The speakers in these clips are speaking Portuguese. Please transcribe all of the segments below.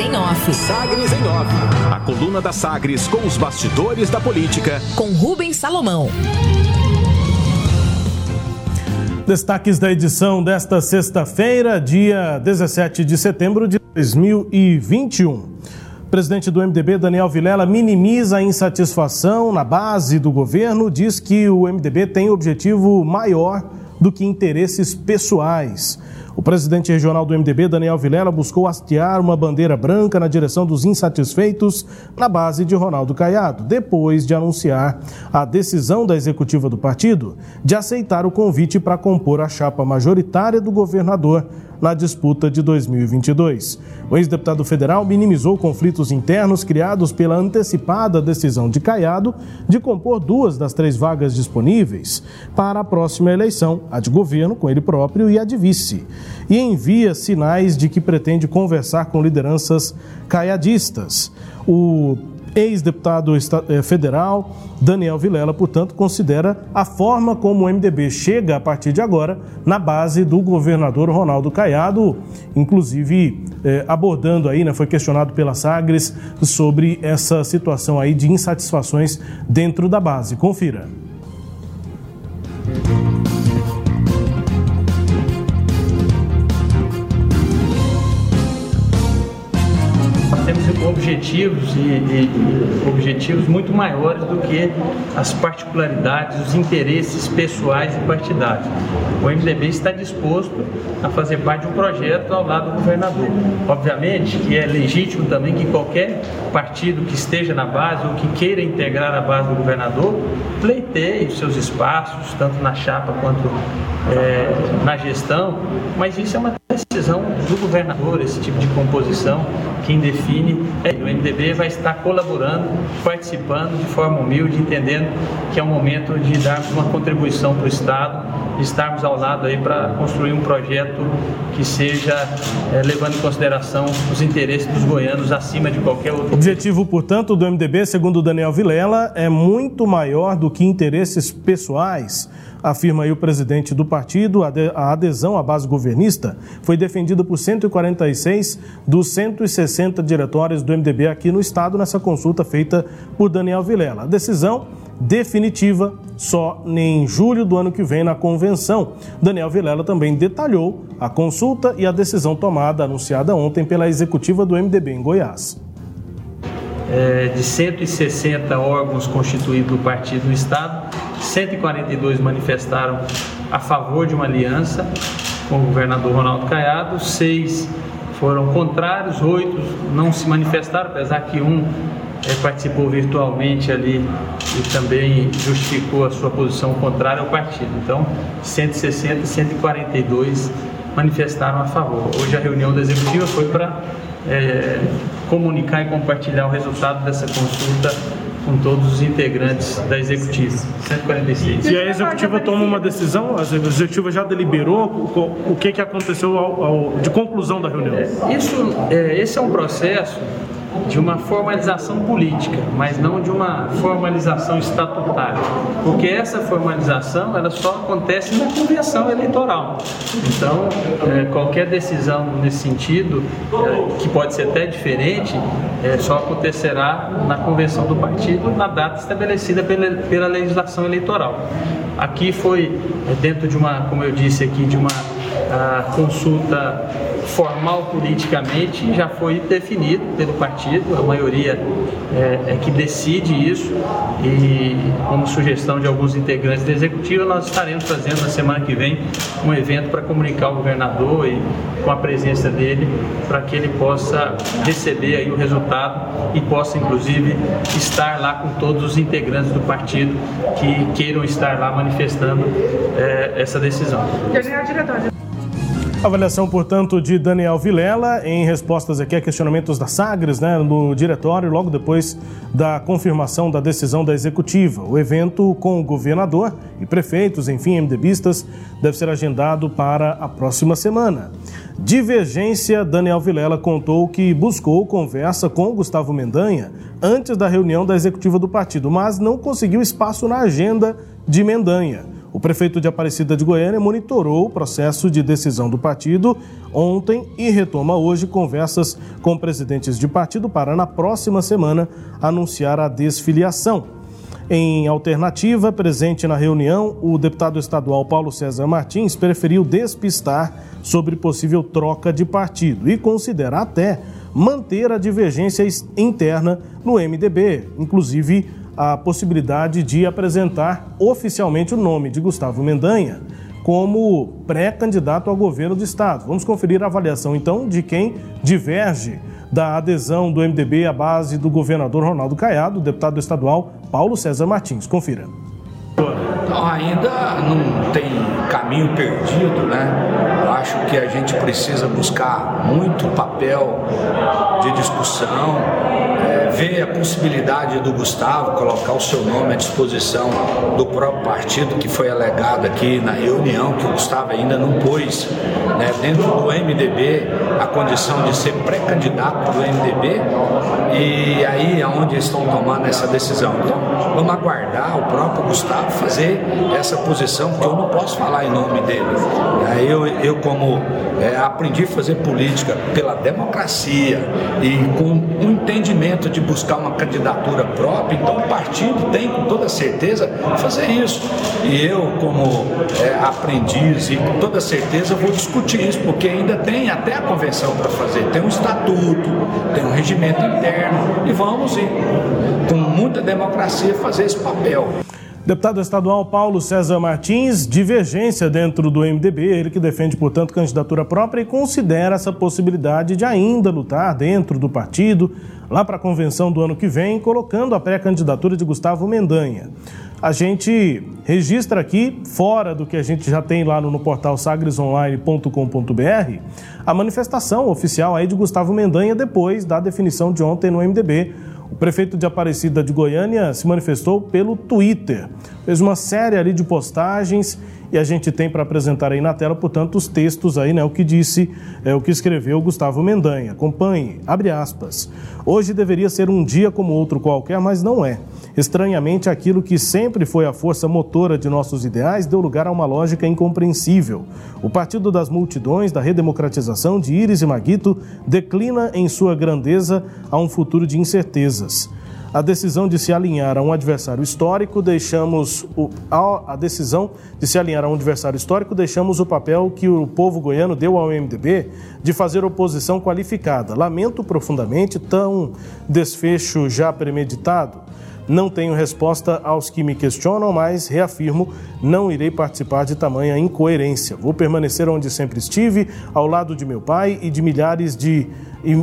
em Off. Sagres em Off. A coluna da Sagres com os bastidores da política. Com Rubens Salomão. Destaques da edição desta sexta-feira, dia 17 de setembro de 2021. O presidente do MDB, Daniel Vilela, minimiza a insatisfação na base do governo, diz que o MDB tem objetivo maior do que interesses pessoais. O presidente regional do MDB, Daniel Vilela, buscou hastear uma bandeira branca na direção dos insatisfeitos na base de Ronaldo Caiado, depois de anunciar a decisão da executiva do partido de aceitar o convite para compor a chapa majoritária do governador na disputa de 2022. O ex-deputado federal minimizou conflitos internos criados pela antecipada decisão de Caiado de compor duas das três vagas disponíveis para a próxima eleição, a de governo com ele próprio e a de vice, e envia sinais de que pretende conversar com lideranças caiadistas. O ex-deputado eh, federal Daniel Vilela, portanto, considera a forma como o MDB chega a partir de agora na base do governador Ronaldo Caiado, inclusive eh, abordando aí, né, foi questionado pela Sagres sobre essa situação aí de insatisfações dentro da base. Confira. Objetivos e, e, objetivos muito maiores do que as particularidades, os interesses pessoais e partidários. O MDB está disposto a fazer parte de um projeto ao lado do governador. Obviamente que é legítimo também que qualquer partido que esteja na base ou que queira integrar a base do governador pleiteie os seus espaços, tanto na chapa quanto é, na gestão, mas isso é uma decisão do governador, esse tipo de composição. Quem define é o MDB vai estar colaborando, participando de forma humilde, entendendo que é o momento de darmos uma contribuição para o Estado, de estarmos ao lado aí para construir um projeto que seja é, levando em consideração os interesses dos goianos acima de qualquer outro. O objetivo, portanto, do MDB, segundo Daniel Vilela, é muito maior do que interesses pessoais afirma aí o presidente do partido. A adesão à base governista foi defendida por 146 dos 160 diretórios do MDB aqui no estado nessa consulta feita por Daniel Vilela. A decisão definitiva só em julho do ano que vem na convenção. Daniel Vilela também detalhou a consulta e a decisão tomada anunciada ontem pela executiva do MDB em Goiás. É, de 160 órgãos constituídos do partido no estado, 142 manifestaram a favor de uma aliança com o governador Ronaldo Caiado, seis foram contrários, oito não se manifestaram, apesar que um é, participou virtualmente ali e também justificou a sua posição contrária ao partido. Então, 160 e 142 manifestaram a favor. Hoje a reunião da executiva foi para é, comunicar e compartilhar o resultado dessa consulta com todos os integrantes da executiva. 146. E a executiva toma uma decisão? A executiva já deliberou o que, que aconteceu ao, ao, de conclusão da reunião? Isso, é, esse é um processo de uma formalização política, mas não de uma formalização estatutária, porque essa formalização ela só acontece na convenção eleitoral. Então, é, qualquer decisão nesse sentido, é, que pode ser até diferente, é, só acontecerá na convenção do partido na data estabelecida pela, pela legislação eleitoral. Aqui foi é, dentro de uma, como eu disse aqui, de uma consulta formal politicamente já foi definido pelo partido, a maioria é, é, que decide isso e como sugestão de alguns integrantes da executiva nós estaremos fazendo na semana que vem um evento para comunicar ao governador e com a presença dele para que ele possa receber aí o resultado e possa inclusive estar lá com todos os integrantes do partido que queiram estar lá manifestando é, essa decisão. Avaliação, portanto, de Daniel Vilela em respostas aqui a questionamentos da Sagres, né, no diretório, logo depois da confirmação da decisão da executiva. O evento com o governador e prefeitos, enfim, MDBistas, deve ser agendado para a próxima semana. Divergência, Daniel Vilela contou que buscou conversa com Gustavo Mendanha antes da reunião da executiva do partido, mas não conseguiu espaço na agenda de Mendanha. O prefeito de Aparecida de Goiânia monitorou o processo de decisão do partido ontem e retoma hoje conversas com presidentes de partido para, na próxima semana, anunciar a desfiliação. Em alternativa, presente na reunião, o deputado estadual Paulo César Martins preferiu despistar sobre possível troca de partido e considera até manter a divergência interna no MDB, inclusive a possibilidade de apresentar oficialmente o nome de Gustavo Mendanha como pré-candidato ao governo do estado. Vamos conferir a avaliação então de quem diverge da adesão do MDB à base do governador Ronaldo Caiado, deputado estadual Paulo César Martins. Confira. Então, ainda não tem caminho perdido, né? Eu acho que a gente precisa buscar muito papel de discussão, vê a possibilidade do Gustavo colocar o seu nome à disposição do próprio partido que foi alegado aqui na reunião, que o Gustavo ainda não pôs né, dentro do MDB a condição de ser pré-candidato do MDB e aí é onde estão tomando essa decisão. Então vamos aguardar o próprio Gustavo fazer essa posição, porque eu não posso falar em nome dele. Eu, eu como é, aprendi a fazer política pela democracia e com um entendimento de buscar uma candidatura própria, então o partido tem com toda certeza fazer isso. E eu, como é, aprendiz, e com toda certeza vou discutir isso, porque ainda tem até a convenção para fazer, tem um estatuto, tem um regimento interno, e vamos ir com muita democracia fazer esse papel. Deputado estadual Paulo César Martins, divergência dentro do MDB, ele que defende, portanto, candidatura própria e considera essa possibilidade de ainda lutar dentro do partido, lá para a convenção do ano que vem, colocando a pré-candidatura de Gustavo Mendanha. A gente registra aqui, fora do que a gente já tem lá no, no portal sagresonline.com.br, a manifestação oficial aí de Gustavo Mendanha depois da definição de ontem no MDB o prefeito de Aparecida de Goiânia se manifestou pelo Twitter. Fez uma série ali de postagens e a gente tem para apresentar aí na tela, portanto, os textos aí, né? O que disse, é, o que escreveu Gustavo Mendanha. Acompanhe, abre aspas. Hoje deveria ser um dia como outro qualquer, mas não é. Estranhamente, aquilo que sempre foi a força motora de nossos ideais deu lugar a uma lógica incompreensível. O Partido das Multidões, da redemocratização de Íris e Maguito, declina em sua grandeza a um futuro de incertezas a decisão de se alinhar a um adversário histórico, deixamos o, a, a, decisão de se alinhar a um adversário histórico, deixamos o papel que o povo goiano deu ao MDB de fazer oposição qualificada. Lamento profundamente tão desfecho já premeditado. Não tenho resposta aos que me questionam, mas reafirmo, não irei participar de tamanha incoerência. Vou permanecer onde sempre estive, ao lado de meu pai e de milhares de,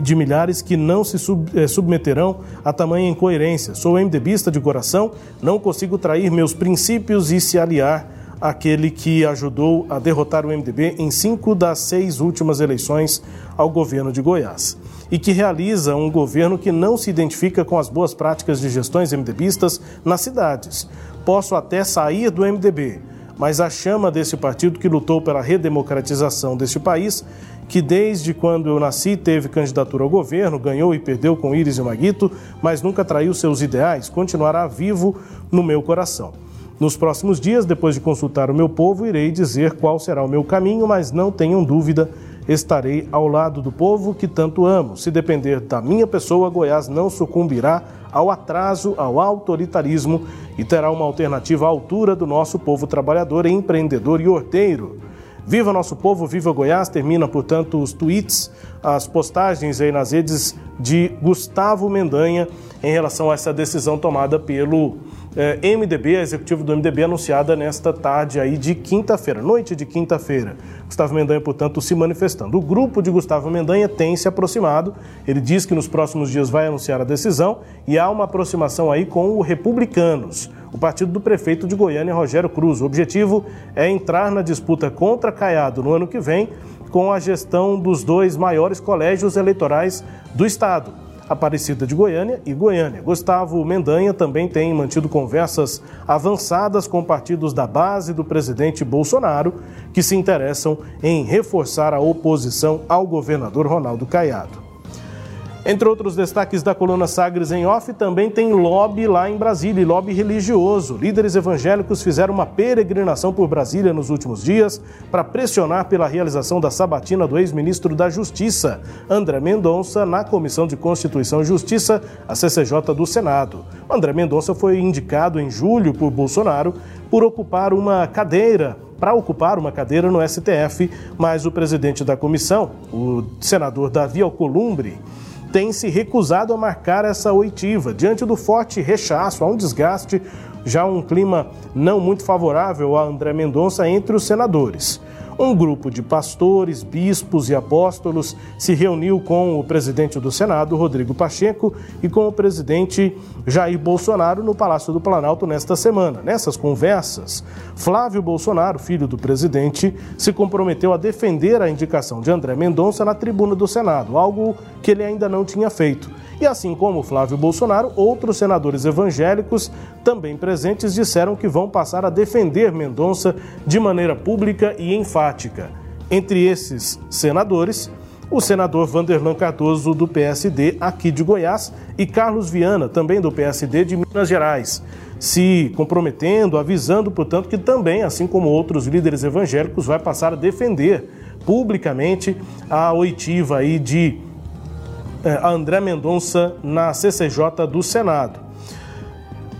de milhares que não se sub, eh, submeterão a tamanha incoerência. Sou MDBista de coração, não consigo trair meus princípios e se aliar àquele que ajudou a derrotar o MDB em cinco das seis últimas eleições ao governo de Goiás e que realiza um governo que não se identifica com as boas práticas de gestões MDBistas nas cidades. Posso até sair do MDB, mas a chama desse partido que lutou pela redemocratização deste país, que desde quando eu nasci teve candidatura ao governo, ganhou e perdeu com Íris e Maguito, mas nunca traiu seus ideais, continuará vivo no meu coração. Nos próximos dias, depois de consultar o meu povo, irei dizer qual será o meu caminho, mas não tenham dúvida estarei ao lado do povo que tanto amo. Se depender da minha pessoa, Goiás não sucumbirá ao atraso, ao autoritarismo e terá uma alternativa à altura do nosso povo trabalhador, empreendedor e horteiro. Viva nosso povo, viva Goiás! Termina, portanto, os tweets, as postagens aí nas redes de Gustavo Mendanha em relação a essa decisão tomada pelo eh, MDB, a executivo do MDB, anunciada nesta tarde aí de quinta-feira, noite de quinta-feira. Gustavo Mendanha, portanto, se manifestando. O grupo de Gustavo Mendanha tem se aproximado. Ele diz que nos próximos dias vai anunciar a decisão e há uma aproximação aí com o Republicanos, o partido do prefeito de Goiânia, Rogério Cruz. O objetivo é entrar na disputa contra Caiado no ano que vem com a gestão dos dois maiores colégios eleitorais do estado. Aparecida de Goiânia e Goiânia. Gustavo Mendanha também tem mantido conversas avançadas com partidos da base do presidente Bolsonaro que se interessam em reforçar a oposição ao governador Ronaldo Caiado. Entre outros destaques da coluna Sagres em Off, também tem lobby lá em Brasília, lobby religioso. Líderes evangélicos fizeram uma peregrinação por Brasília nos últimos dias para pressionar pela realização da sabatina do ex-ministro da Justiça, André Mendonça, na Comissão de Constituição e Justiça, a CCJ do Senado. André Mendonça foi indicado em julho por Bolsonaro por ocupar uma cadeira para ocupar uma cadeira no STF, mas o presidente da comissão, o senador Davi Alcolumbre, tem se recusado a marcar essa oitiva, diante do forte rechaço, há um desgaste, já um clima não muito favorável a André Mendonça entre os senadores um grupo de pastores, bispos e apóstolos se reuniu com o presidente do Senado, Rodrigo Pacheco, e com o presidente Jair Bolsonaro no Palácio do Planalto nesta semana. Nessas conversas, Flávio Bolsonaro, filho do presidente, se comprometeu a defender a indicação de André Mendonça na tribuna do Senado, algo que ele ainda não tinha feito. E assim como Flávio Bolsonaro, outros senadores evangélicos também presentes disseram que vão passar a defender Mendonça de maneira pública e enfática. Entre esses senadores, o senador Vanderlan Cardoso, do PSD aqui de Goiás, e Carlos Viana, também do PSD de Minas Gerais, se comprometendo, avisando, portanto, que também, assim como outros líderes evangélicos, vai passar a defender publicamente a oitiva aí de a André Mendonça na CCJ do Senado.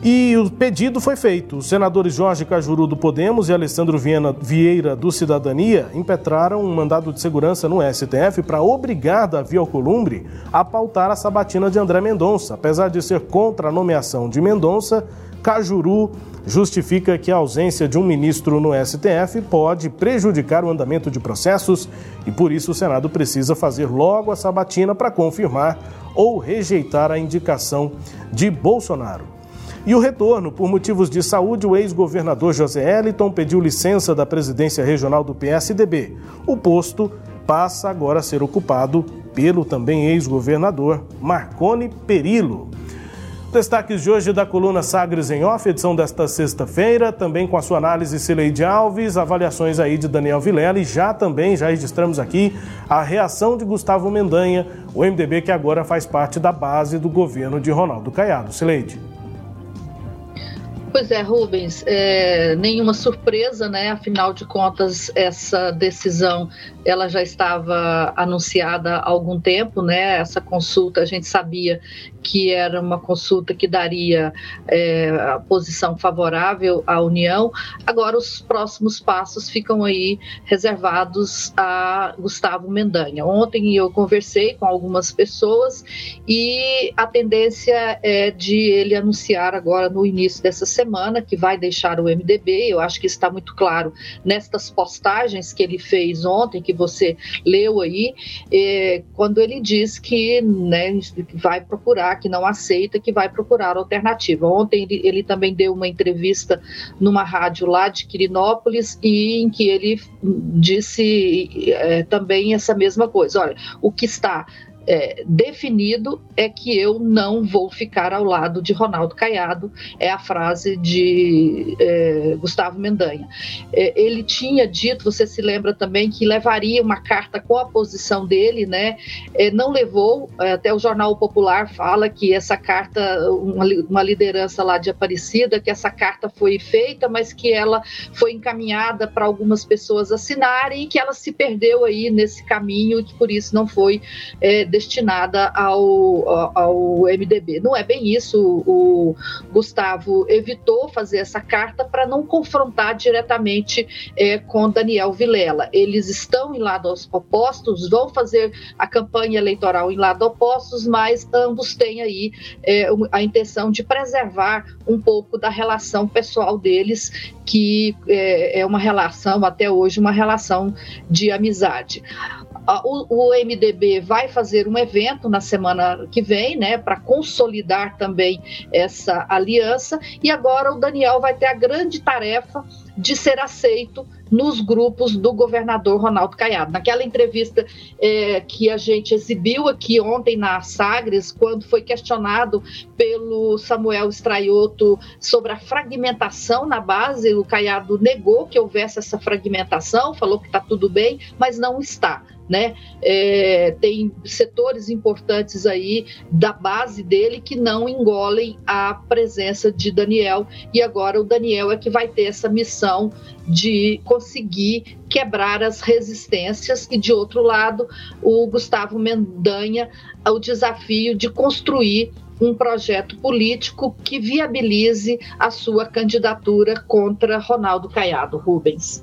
E o pedido foi feito. Os senadores Jorge Cajuru do Podemos e Alessandro Viena, Vieira do Cidadania impetraram um mandado de segurança no STF para obrigar Davi Alcolumbre a pautar a sabatina de André Mendonça. Apesar de ser contra a nomeação de Mendonça, Cajuru justifica que a ausência de um ministro no STF pode prejudicar o andamento de processos e por isso o Senado precisa fazer logo a sabatina para confirmar ou rejeitar a indicação de Bolsonaro. E o retorno, por motivos de saúde, o ex-governador José Eliton pediu licença da presidência regional do PSDB. O posto passa agora a ser ocupado pelo também ex-governador Marcone Perillo. Destaques de hoje da coluna Sagres em Off, edição desta sexta-feira, também com a sua análise Cileide Alves, avaliações aí de Daniel Vilela e já também, já registramos aqui a reação de Gustavo Mendanha, o MDB que agora faz parte da base do governo de Ronaldo Caiado. Cileide. Pois é, Rubens, é, nenhuma surpresa, né? Afinal de contas, essa decisão ela já estava anunciada há algum tempo, né? Essa consulta a gente sabia que era uma consulta que daria é, a posição favorável à União. Agora os próximos passos ficam aí reservados a Gustavo Mendanha. Ontem eu conversei com algumas pessoas e a tendência é de ele anunciar agora no início dessa semana que vai deixar o MDB. Eu acho que está muito claro nestas postagens que ele fez ontem, que você leu aí, é, quando ele diz que né, vai procurar que não aceita, que vai procurar alternativa. Ontem ele, ele também deu uma entrevista numa rádio lá de Quirinópolis e em que ele disse é, também essa mesma coisa. Olha, o que está é, definido é que eu não vou ficar ao lado de Ronaldo Caiado, é a frase de é, Gustavo Mendanha. É, ele tinha dito, você se lembra também, que levaria uma carta com a posição dele, né? É, não levou, é, até o Jornal Popular fala que essa carta, uma, uma liderança lá de Aparecida, que essa carta foi feita, mas que ela foi encaminhada para algumas pessoas assinarem e que ela se perdeu aí nesse caminho e que por isso não foi é, destinada ao, ao MDB. Não é bem isso. O Gustavo evitou fazer essa carta para não confrontar diretamente é, com Daniel Vilela. Eles estão em lados opostos, vão fazer a campanha eleitoral em lado opostos, mas ambos têm aí é, a intenção de preservar um pouco da relação pessoal deles, que é, é uma relação, até hoje, uma relação de amizade. O, o, MDB vai fazer um evento na semana que vem, né, para consolidar também essa aliança. E agora o Daniel vai ter a grande tarefa de ser aceito nos grupos do governador Ronaldo Caiado. Naquela entrevista é, que a gente exibiu aqui ontem na Sagres, quando foi questionado pelo Samuel Straioto sobre a fragmentação na base, o Caiado negou que houvesse essa fragmentação, falou que está tudo bem, mas não está né? É, tem setores importantes aí da base dele que não engolem a presença de Daniel e agora o Daniel é que vai ter essa missão de conseguir quebrar as resistências e de outro lado o Gustavo Mendanha o desafio de construir um projeto político que viabilize a sua candidatura contra Ronaldo Caiado Rubens.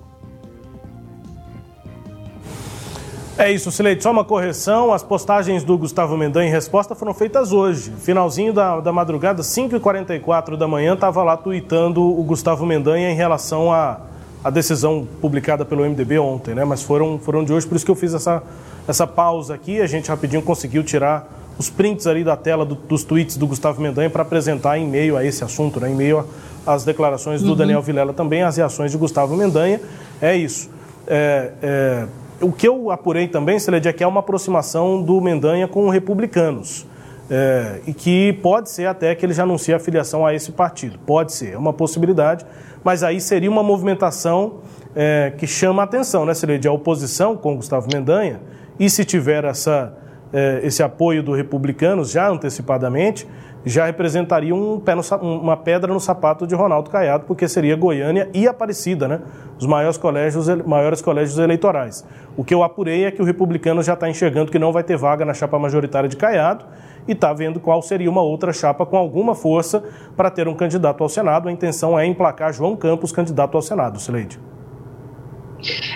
É isso, Sileide. Só uma correção: as postagens do Gustavo Mendanha em resposta foram feitas hoje. Finalzinho da, da madrugada, 5h44 da manhã, estava lá tweetando o Gustavo Mendanha em relação à, à decisão publicada pelo MDB ontem, né? Mas foram, foram de hoje, por isso que eu fiz essa, essa pausa aqui. A gente rapidinho conseguiu tirar os prints ali da tela do, dos tweets do Gustavo Mendanha para apresentar em meio a esse assunto, né? em meio às declarações do uhum. Daniel Vilela também, as reações de Gustavo Mendanha. É isso. É, é, o que eu apurei também, Celede, é que é uma aproximação do Mendanha com republicanos. É, e que pode ser até que ele já anuncie a filiação a esse partido. Pode ser, é uma possibilidade, mas aí seria uma movimentação é, que chama a atenção, né, Celede? A oposição com Gustavo Mendanha, e se tiver essa é, esse apoio do republicanos já antecipadamente, já representaria um pé no, uma pedra no sapato de Ronaldo Caiado, porque seria Goiânia e Aparecida, né? Os maiores colégios, maiores colégios eleitorais. O que eu apurei é que o republicano já está enxergando que não vai ter vaga na chapa majoritária de Caiado e está vendo qual seria uma outra chapa com alguma força para ter um candidato ao Senado. A intenção é emplacar João Campos candidato ao Senado, Sileide.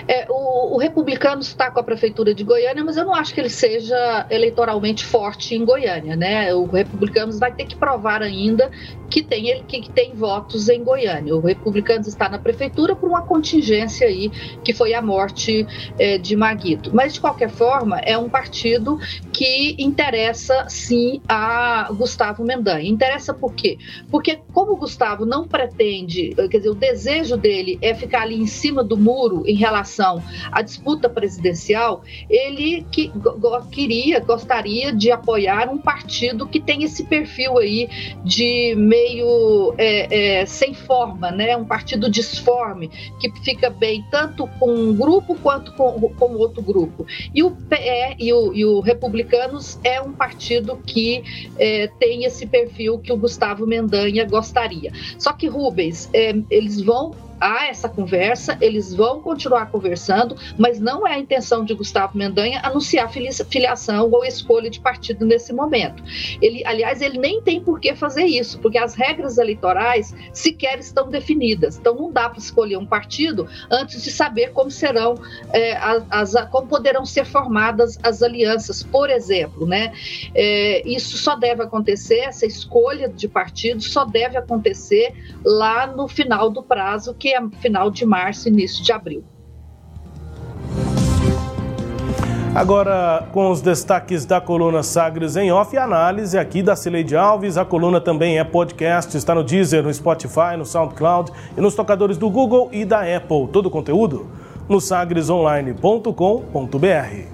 É, o, o, republicano está com a prefeitura de Goiânia, mas eu não acho que ele seja eleitoralmente forte em Goiânia, né? O republicano vai ter que provar ainda que tem, que, tem votos em Goiânia. O republicano está na prefeitura por uma contingência aí, que foi a morte é, de Maguito. Mas, de qualquer forma, é um partido que interessa, sim, a Gustavo Mendanha. Interessa por quê? Porque, como o Gustavo não pretende, quer dizer, o desejo dele é ficar ali em cima do muro em relação à disputa presidencial, ele que, queria, gostaria de apoiar um partido que tem esse perfil aí de meio é, é, sem forma, né? um partido disforme, que fica bem tanto com um grupo quanto com, com outro grupo. E o PE e o, e o Republicanos é um partido que é, tem esse perfil que o Gustavo Mendanha gostaria. Só que Rubens, é, eles vão há essa conversa, eles vão continuar conversando, mas não é a intenção de Gustavo Mendanha anunciar filiação ou escolha de partido nesse momento. Ele, aliás, ele nem tem por que fazer isso, porque as regras eleitorais sequer estão definidas. Então não dá para escolher um partido antes de saber como serão é, as, como poderão ser formadas as alianças, por exemplo, né? É, isso só deve acontecer, essa escolha de partido só deve acontecer lá no final do prazo que é final de março, início de abril. Agora, com os destaques da coluna Sagres em Off e análise aqui da Cileide Alves. A coluna também é podcast, está no Deezer, no Spotify, no SoundCloud e nos tocadores do Google e da Apple. Todo o conteúdo no sagresonline.com.br.